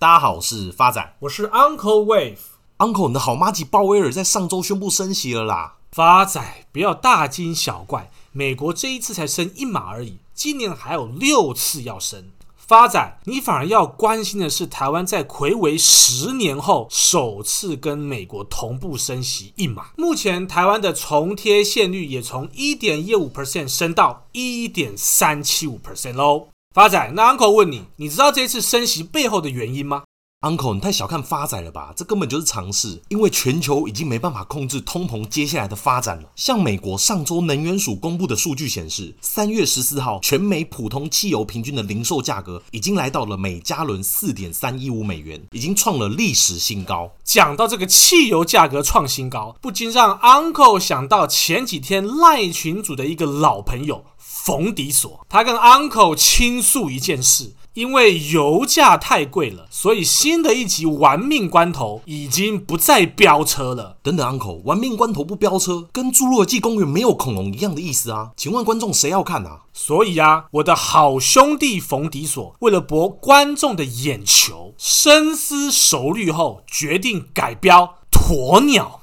大家好，我是发仔，我是 Uncle Wave。Uncle，你的好妈吉鲍威尔在上周宣布升息了啦。发仔，不要大惊小怪，美国这一次才升一码而已，今年还有六次要升。发仔，你反而要关心的是台湾在魁违十年后首次跟美国同步升息一码。目前台湾的重贴现率也从一点一五 percent 升到一点三七五 percent 喽。发仔，那 Uncle 问你，你知道这次升息背后的原因吗？Uncle，你太小看发仔了吧？这根本就是常识，因为全球已经没办法控制通膨接下来的发展了。像美国上周能源署公布的数据显示，三月十四号全美普通汽油平均的零售价格已经来到了每加仑四点三一五美元，已经创了历史新高。讲到这个汽油价格创新高，不禁让 Uncle 想到前几天赖群组的一个老朋友冯迪索，他跟 Uncle 倾诉一件事。因为油价太贵了，所以新的一集《玩命关头》已经不再飙车了。等等，Uncle，《玩命关头》不飙车，跟《侏罗纪公园》没有恐龙一样的意思啊？请问观众谁要看啊？所以啊，我的好兄弟冯迪索为了博观众的眼球，深思熟虑后决定改标鸵鸟。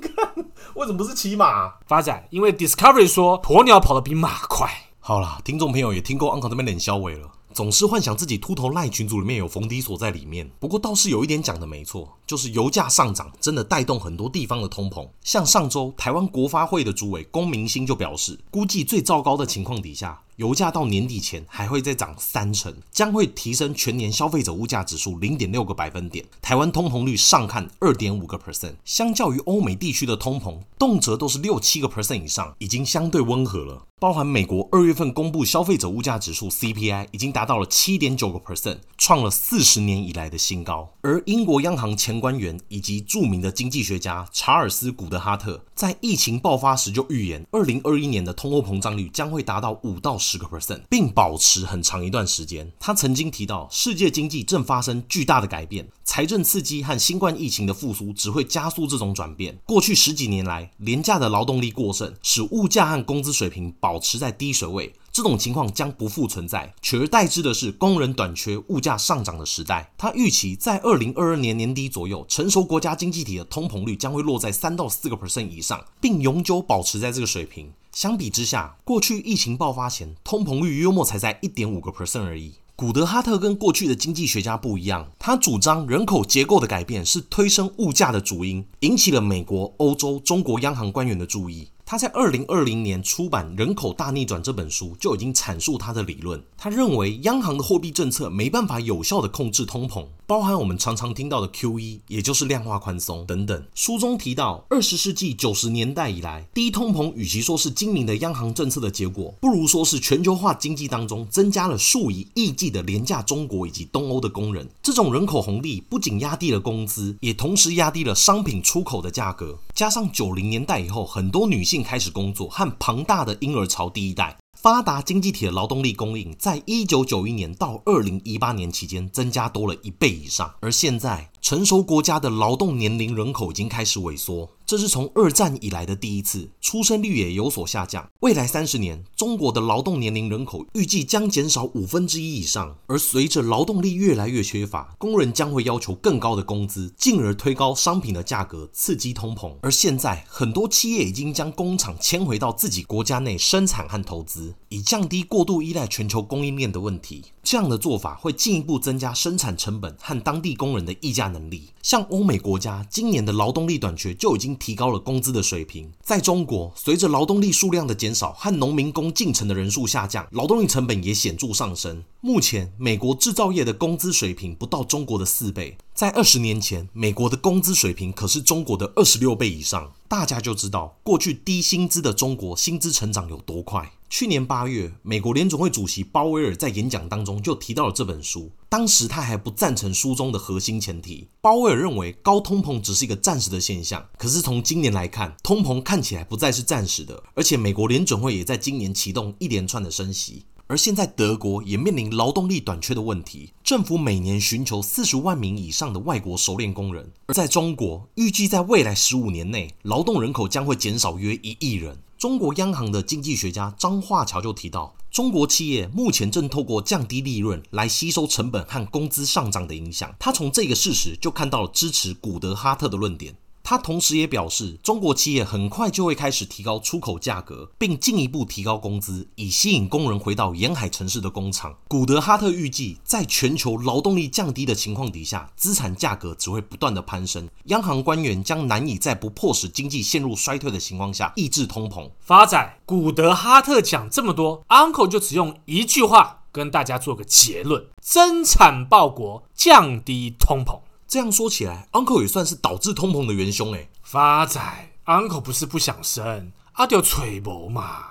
看，为什么不是骑马？发展，因为 Discovery 说鸵鸟跑得比马快。好啦，听众朋友也听过 Uncle 这边冷笑话了，总是幻想自己秃头赖群组里面有逢低锁在里面。不过倒是有一点讲的没错，就是油价上涨真的带动很多地方的通膨。像上周台湾国发会的主委龚明鑫就表示，估计最糟糕的情况底下，油价到年底前还会再涨三成，将会提升全年消费者物价指数零点六个百分点。台湾通膨率上看二点五个 percent，相较于欧美地区的通膨，动辄都是六七个 percent 以上，已经相对温和了。包含美国二月份公布消费者物价指数 CPI 已经达到了七点九个 percent，创了四十年以来的新高。而英国央行前官员以及著名的经济学家查尔斯·古德哈特在疫情爆发时就预言，二零二一年的通货膨胀率将会达到五到十十个 percent，并保持很长一段时间。他曾经提到，世界经济正发生巨大的改变，财政刺激和新冠疫情的复苏只会加速这种转变。过去十几年来，廉价的劳动力过剩，使物价和工资水平。保持在低水位，这种情况将不复存在，取而代之的是工人短缺、物价上涨的时代。他预期在二零二二年年底左右，成熟国家经济体的通膨率将会落在三到四个 percent 以上，并永久保持在这个水平。相比之下，过去疫情爆发前，通膨率约莫才在一点五个 percent 而已。古德哈特跟过去的经济学家不一样，他主张人口结构的改变是推升物价的主因，引起了美国、欧洲、中国央行官员的注意。他在二零二零年出版《人口大逆转》这本书，就已经阐述他的理论。他认为央行的货币政策没办法有效地控制通膨，包含我们常常听到的 QE，也就是量化宽松等等。书中提到，二十世纪九十年代以来，低通膨与其说是精明的央行政策的结果，不如说是全球化经济当中增加了数以亿计的廉价中国以及东欧的工人。这种人口红利不仅压低了工资，也同时压低了商品出口的价格。加上九零年代以后，很多女性。开始工作和庞大的婴儿潮第一代，发达经济体的劳动力供应，在一九九一年到二零一八年期间增加多了一倍以上，而现在成熟国家的劳动年龄人口已经开始萎缩。这是从二战以来的第一次，出生率也有所下降。未来三十年，中国的劳动年龄人口预计将减少五分之一以上。而随着劳动力越来越缺乏，工人将会要求更高的工资，进而推高商品的价格，刺激通膨。而现在，很多企业已经将工厂迁回到自己国家内生产和投资，以降低过度依赖全球供应链的问题。这样的做法会进一步增加生产成本和当地工人的议价能力。像欧美国家今年的劳动力短缺就已经提高了工资的水平。在中国，随着劳动力数量的减少和农民工进城的人数下降，劳动力成本也显著上升。目前，美国制造业的工资水平不到中国的四倍。在二十年前，美国的工资水平可是中国的二十六倍以上。大家就知道，过去低薪资的中国薪资成长有多快。去年八月，美国联准会主席鲍威尔在演讲当中就提到了这本书。当时他还不赞成书中的核心前提。鲍威尔认为高通膨只是一个暂时的现象。可是从今年来看，通膨看起来不再是暂时的，而且美国联准会也在今年启动一连串的升息。而现在德国也面临劳动力短缺的问题，政府每年寻求四十万名以上的外国熟练工人。而在中国，预计在未来十五年内，劳动人口将会减少约一亿人。中国央行的经济学家张化桥就提到，中国企业目前正透过降低利润来吸收成本和工资上涨的影响。他从这个事实就看到了支持古德哈特的论点。他同时也表示，中国企业很快就会开始提高出口价格，并进一步提高工资，以吸引工人回到沿海城市的工厂。古德哈特预计，在全球劳动力降低的情况底下，资产价格只会不断的攀升。央行官员将难以在不迫使经济陷入衰退的情况下抑制通膨。发仔，古德哈特讲这么多，Uncle 就只用一句话跟大家做个结论：增产报国，降低通膨。这样说起来，Uncle 也算是导致通膨的元凶诶。发仔，Uncle 不是不想生，阿丢吹毛嘛。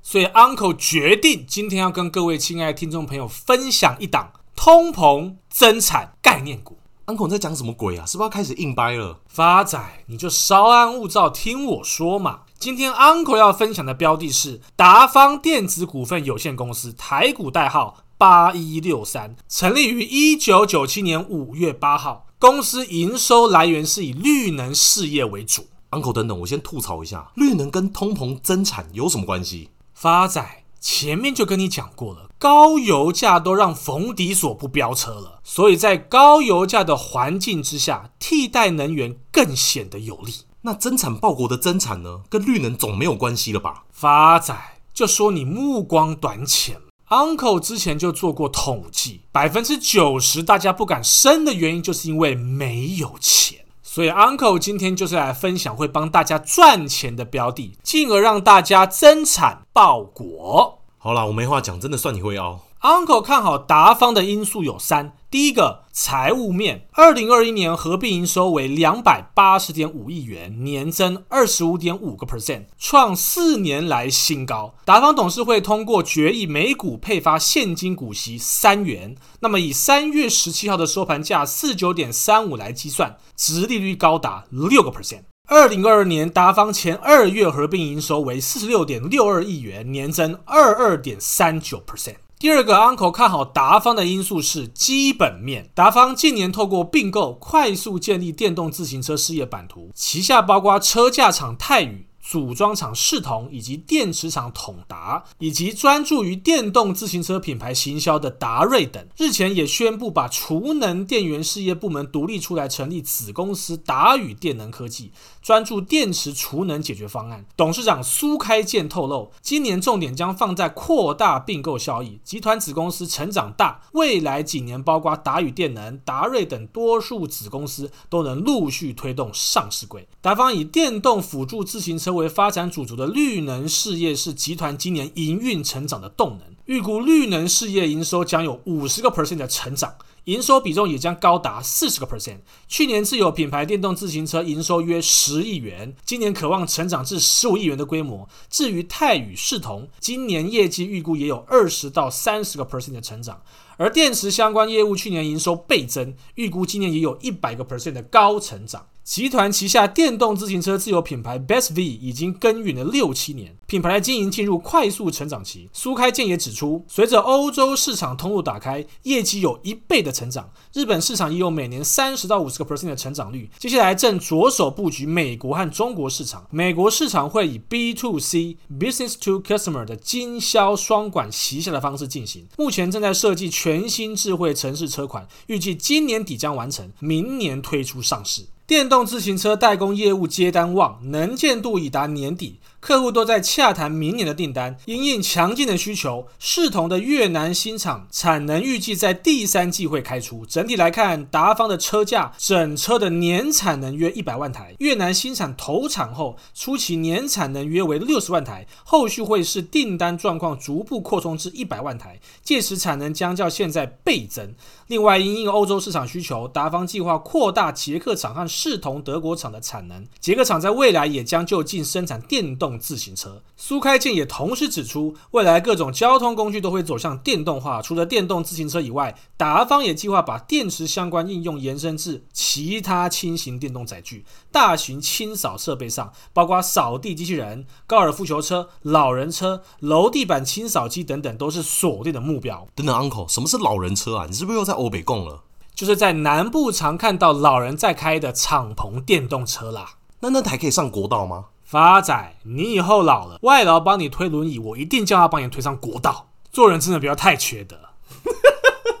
所以 Uncle 决定今天要跟各位亲爱的听众朋友分享一档通膨增产概念股。Uncle 在讲什么鬼啊？是不是要开始硬掰了？发仔，你就稍安勿躁，听我说嘛。今天 Uncle 要分享的标的是达方电子股份有限公司，台股代号八一六三，成立于一九九七年五月八号。公司营收来源是以绿能事业为主。Uncle，等等，我先吐槽一下，绿能跟通膨增产有什么关系？发仔，前面就跟你讲过了，高油价都让冯迪索不飙车了，所以在高油价的环境之下，替代能源更显得有利。那增产报国的增产呢？跟绿能总没有关系了吧？发仔，就说你目光短浅。Uncle 之前就做过统计，百分之九十大家不敢生的原因，就是因为没有钱。所以 Uncle 今天就是来分享会帮大家赚钱的标的，进而让大家增产报国。好啦，我没话讲，真的算你会哦。Uncle 看好达方的因素有三。第一个财务面，二零二一年合并营收为两百八十点五亿元，年增二十五点五个 percent，创四年来新高。达方董事会通过决议，每股配发现金股息三元。那么以三月十七号的收盘价四九点三五来计算，殖利率高达六个 percent。二零二二年达方前二月合并营收为四十六点六二亿元，年增二二点三九 percent。第二个 Uncle 看好达方的因素是基本面。达方近年透过并购，快速建立电动自行车事业版图，旗下包括车架厂泰宇。组装厂视同以及电池厂统达，以及专注于电动自行车品牌行销的达瑞等，日前也宣布把储能电源事业部门独立出来，成立子公司达宇电能科技，专注电池储能解决方案。董事长苏开健透露，今年重点将放在扩大并购效益，集团子公司成长大，未来几年包括达宇电能、达瑞等多数子公司都能陆续推动上市柜。达方以电动辅助自行车。为发展主轴的绿能事业是集团今年营运成长的动能，预估绿能事业营收将有五十个 percent 的成长，营收比重也将高达四十个 percent。去年自有品牌电动自行车营收约十亿元，今年可望成长至十五亿元的规模。至于泰宇视同，今年业绩预估也有二十到三十个 percent 的成长，而电池相关业务去年营收倍增，预估今年也有一百个 percent 的高成长。集团旗下电动自行车自有品牌 Best V 已经耕耘了六七年，品牌的经营进入快速成长期。苏开健也指出，随着欧洲市场通路打开，业绩有一倍的成长，日本市场已有每年三十到五十个 percent 的成长率。接下来正着手布局美国和中国市场，美国市场会以 B to C Business to Customer 的经销双管齐下的方式进行。目前正在设计全新智慧城市车款，预计今年底将完成，明年推出上市。电动自行车代工业务接单旺，能见度已达年底。客户都在洽谈明年的订单，因应强劲的需求，视同的越南新厂产能预计在第三季会开出。整体来看，达方的车架整车的年产能约一百万台。越南新厂投产后，初期年产能约为六十万台，后续会视订单状况逐步扩充至一百万台，届时产能将较现在倍增。另外，因应欧洲市场需求，达方计划扩大捷克厂和视同德国厂的产能。捷克厂在未来也将就近生产电动。自行车，苏开健也同时指出，未来各种交通工具都会走向电动化。除了电动自行车以外，达方也计划把电池相关应用延伸至其他轻型电动载具、大型清扫设备上，包括扫地机器人、高尔夫球车、老人车、楼地板清扫机等等，都是锁定的目标。等等，Uncle，什么是老人车啊？你是不是又在欧北共了？就是在南部常看到老人在开的敞篷电动车啦。那那台可以上国道吗？发仔，你以后老了，外劳帮你推轮椅，我一定叫他帮你推上国道。做人真的不要太缺德。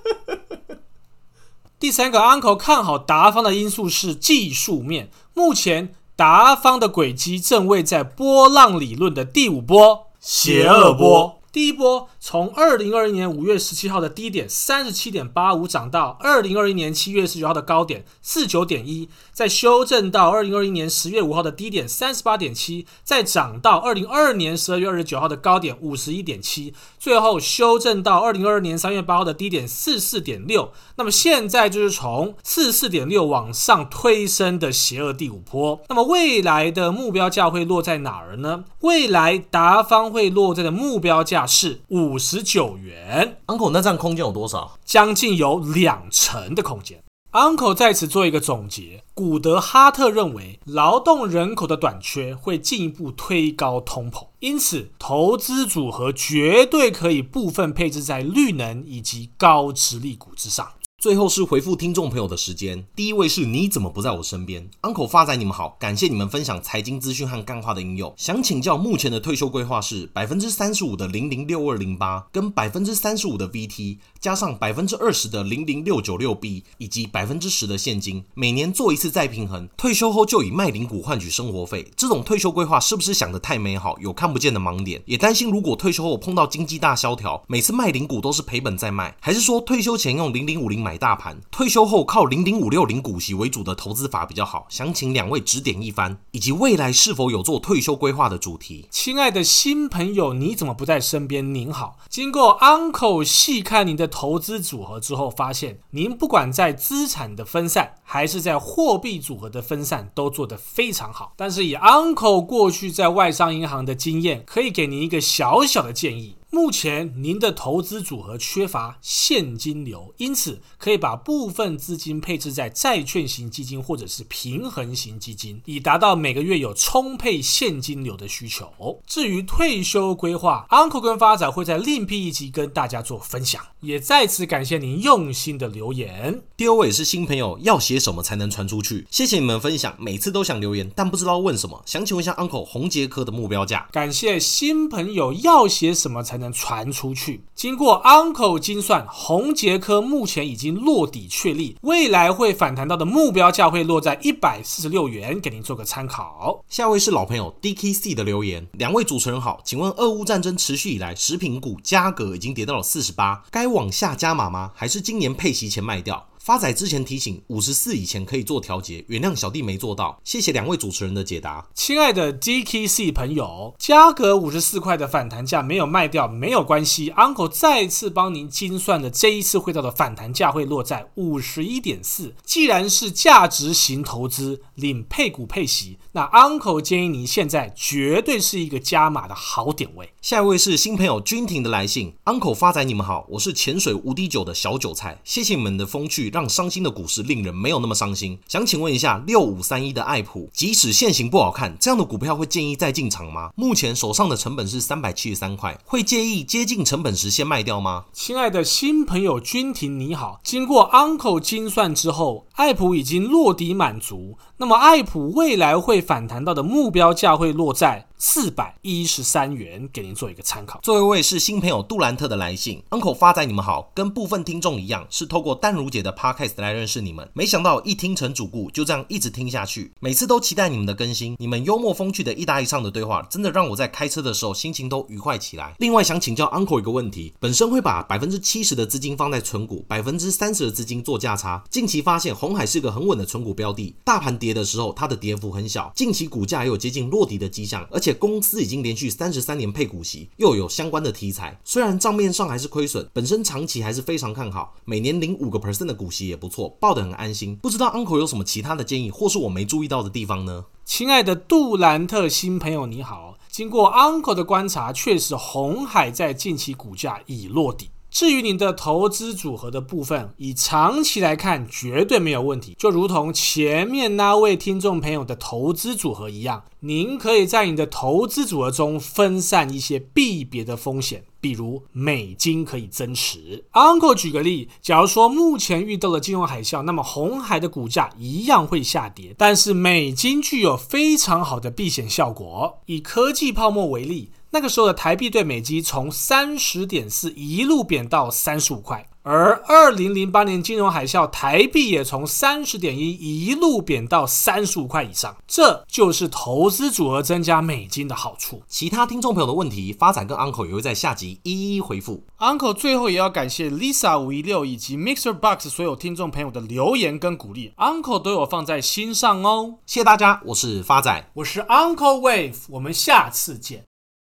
第三个，Uncle 看好达方的因素是技术面。目前达方的轨迹正位在波浪理论的第五波，邪恶波。第一波从二零二一年五月十七号的低点三十七点八五涨到二零二一年七月十九号的高点四九点一，再修正到二零二一年十月五号的低点三十八点七，再涨到二零二二年十二月二十九号的高点五十一点七，最后修正到二零二二年三月八号的低点四四点六。那么现在就是从四四点六往上推升的邪恶第五波。那么未来的目标价会落在哪儿呢？未来达方会落在的目标价。是五十九元，Uncle，那这样空间有多少？将近有两成的空间。Uncle 在此做一个总结：古德哈特认为，劳动人口的短缺会进一步推高通膨，因此投资组合绝对可以部分配置在绿能以及高值利股之上。最后是回复听众朋友的时间。第一位是你怎么不在我身边？Uncle 发仔，你们好，感谢你们分享财经资讯和干话的应用。想请教，目前的退休规划是百分之三十五的零零六二零八，跟百分之三十五的 VT，加上百分之二十的零零六九六 B，以及百分之十的现金，每年做一次再平衡。退休后就以卖零股换取生活费，这种退休规划是不是想得太美好，有看不见的盲点？也担心如果退休后碰到经济大萧条，每次卖零股都是赔本再卖，还是说退休前用零零五零买？大盘退休后靠零零五六零股息为主的投资法比较好，想请两位指点一番，以及未来是否有做退休规划的主题。亲爱的新朋友，你怎么不在身边？您好，经过 Uncle 细看您的投资组合之后，发现您不管在资产的分散，还是在货币组合的分散，都做得非常好。但是以 Uncle 过去在外商银行的经验，可以给您一个小小的建议。目前您的投资组合缺乏现金流，因此可以把部分资金配置在债券型基金或者是平衡型基金，以达到每个月有充沛现金流的需求。至于退休规划，Uncle 跟发展会在另辟一集跟大家做分享。也再次感谢您用心的留言。第二位是新朋友，要写什么才能传出去？谢谢你们分享，每次都想留言，但不知道问什么。想请问一下 Uncle 红杰科的目标价？感谢新朋友，要写什么才能传出去？经过 Uncle 精算，宏捷科目前已经落底确立，未来会反弹到的目标价会落在一百四十六元，给您做个参考。下位是老朋友 DKC 的留言，两位主持人好，请问俄乌战争持续以来，食品股价格已经跌到了四十八，该往下加码吗？还是今年配息前卖掉？发仔之前提醒五十四以前可以做调节，原谅小弟没做到，谢谢两位主持人的解答。亲爱的 DKC 朋友，价格五十四块的反弹价没有卖掉没有关系，Uncle 再次帮您精算的这一次会到的反弹价会落在五十一点四。既然是价值型投资，领配股配息，那 Uncle 建议您现在绝对是一个加码的好点位。下一位是新朋友君婷的来信，Uncle 发仔你们好，我是潜水无敌酒的小韭菜，谢谢你们的风趣。让伤心的股市令人没有那么伤心。想请问一下，六五三一的爱普，即使现行不好看，这样的股票会建议再进场吗？目前手上的成本是三百七十三块，会介意接近成本时先卖掉吗？亲爱的新朋友君婷你好，经过 Uncle 精算之后，爱普已经落底满足。那么爱普未来会反弹到的目标价会落在四百一十三元，给您做一个参考。最后一位是新朋友杜兰特的来信，Uncle 发仔你们好，跟部分听众一样，是透过淡如姐的 Podcast 来认识你们，没想到一听成主顾，就这样一直听下去，每次都期待你们的更新。你们幽默风趣的一搭一唱的对话，真的让我在开车的时候心情都愉快起来。另外想请教 Uncle 一个问题，本身会把百分之七十的资金放在存股，百分之三十的资金做价差。近期发现红海是个很稳的存股标的，大盘跌的时候，它的跌幅很小，近期股价也有接近落底的迹象，而且且公司已经连续三十三年配股息，又有相关的题材。虽然账面上还是亏损，本身长期还是非常看好，每年领五个 percent 的股息也不错，抱得很安心。不知道 Uncle 有什么其他的建议，或是我没注意到的地方呢？亲爱的杜兰特新朋友你好，经过 Uncle 的观察，确实红海在近期股价已落底。至于您的投资组合的部分，以长期来看绝对没有问题，就如同前面那位听众朋友的投资组合一样，您可以在你的投资组合中分散一些避别的风险。比如美金可以增持。Uncle 举个例，假如说目前遇到了金融海啸，那么红海的股价一样会下跌，但是美金具有非常好的避险效果。以科技泡沫为例，那个时候的台币对美金从三十点四一路贬到三十五块。而二零零八年金融海啸，台币也从三十点一一路贬到三十五块以上，这就是投资组合增加美金的好处。其他听众朋友的问题，发展跟 Uncle 也会在下集一一回复。Uncle 最后也要感谢 Lisa 五一六以及 Mixer Box 所有听众朋友的留言跟鼓励，Uncle 都有放在心上哦。谢谢大家，我是发仔，我是 Uncle Wave，我们下次见。